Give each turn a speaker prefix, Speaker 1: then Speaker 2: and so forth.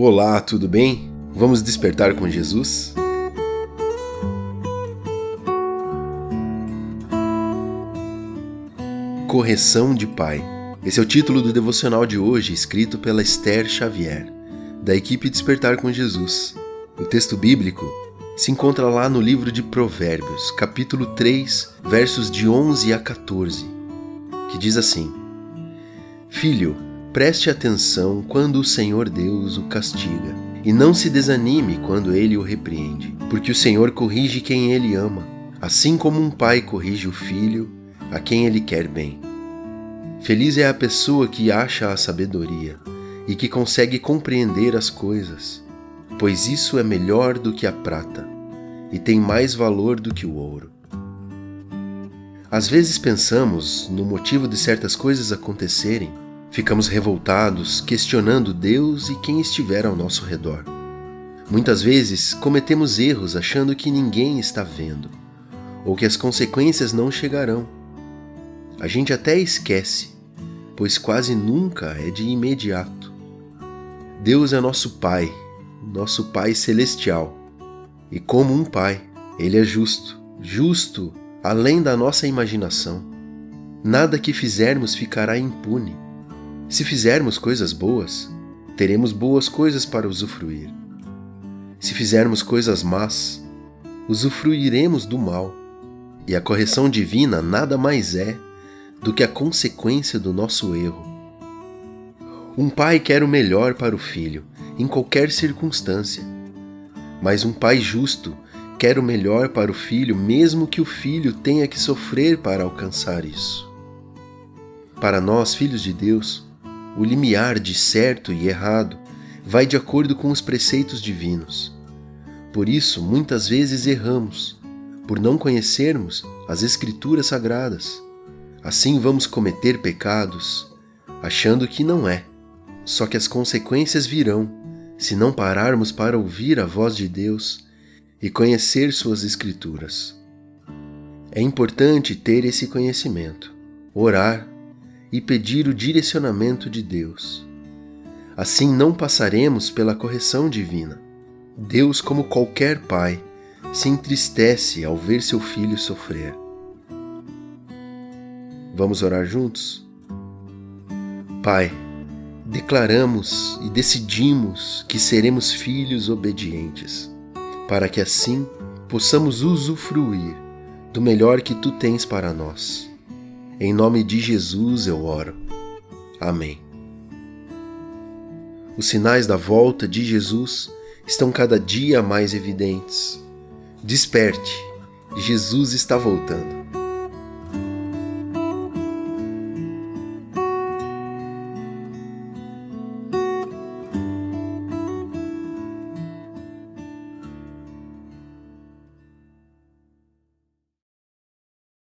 Speaker 1: Olá, tudo bem? Vamos despertar com Jesus? Correção de Pai. Esse é o título do devocional de hoje, escrito pela Esther Xavier, da equipe Despertar com Jesus. O texto bíblico se encontra lá no livro de Provérbios, capítulo 3, versos de 11 a 14, que diz assim: Filho, Preste atenção quando o Senhor Deus o castiga, e não se desanime quando ele o repreende, porque o Senhor corrige quem ele ama, assim como um pai corrige o filho a quem ele quer bem. Feliz é a pessoa que acha a sabedoria e que consegue compreender as coisas, pois isso é melhor do que a prata e tem mais valor do que o ouro. Às vezes pensamos no motivo de certas coisas acontecerem Ficamos revoltados, questionando Deus e quem estiver ao nosso redor. Muitas vezes cometemos erros achando que ninguém está vendo, ou que as consequências não chegarão. A gente até esquece, pois quase nunca é de imediato. Deus é nosso Pai, nosso Pai celestial, e como um Pai, Ele é justo, justo além da nossa imaginação. Nada que fizermos ficará impune se fizermos coisas boas, teremos boas coisas para usufruir. Se fizermos coisas más, usufruiremos do mal. E a correção divina nada mais é do que a consequência do nosso erro. Um pai quer o melhor para o filho, em qualquer circunstância. Mas um pai justo quer o melhor para o filho, mesmo que o filho tenha que sofrer para alcançar isso. Para nós, filhos de Deus, o limiar de certo e errado vai de acordo com os preceitos divinos. Por isso, muitas vezes erramos, por não conhecermos as Escrituras sagradas. Assim vamos cometer pecados, achando que não é. Só que as consequências virão se não pararmos para ouvir a voz de Deus e conhecer Suas Escrituras. É importante ter esse conhecimento, orar e pedir o direcionamento de Deus. Assim não passaremos pela correção divina. Deus, como qualquer pai, se entristece ao ver seu filho sofrer. Vamos orar juntos? Pai, declaramos e decidimos que seremos filhos obedientes, para que assim possamos usufruir do melhor que tu tens para nós. Em nome de Jesus eu oro. Amém. Os sinais da volta de Jesus estão cada dia mais evidentes. Desperte, Jesus está voltando.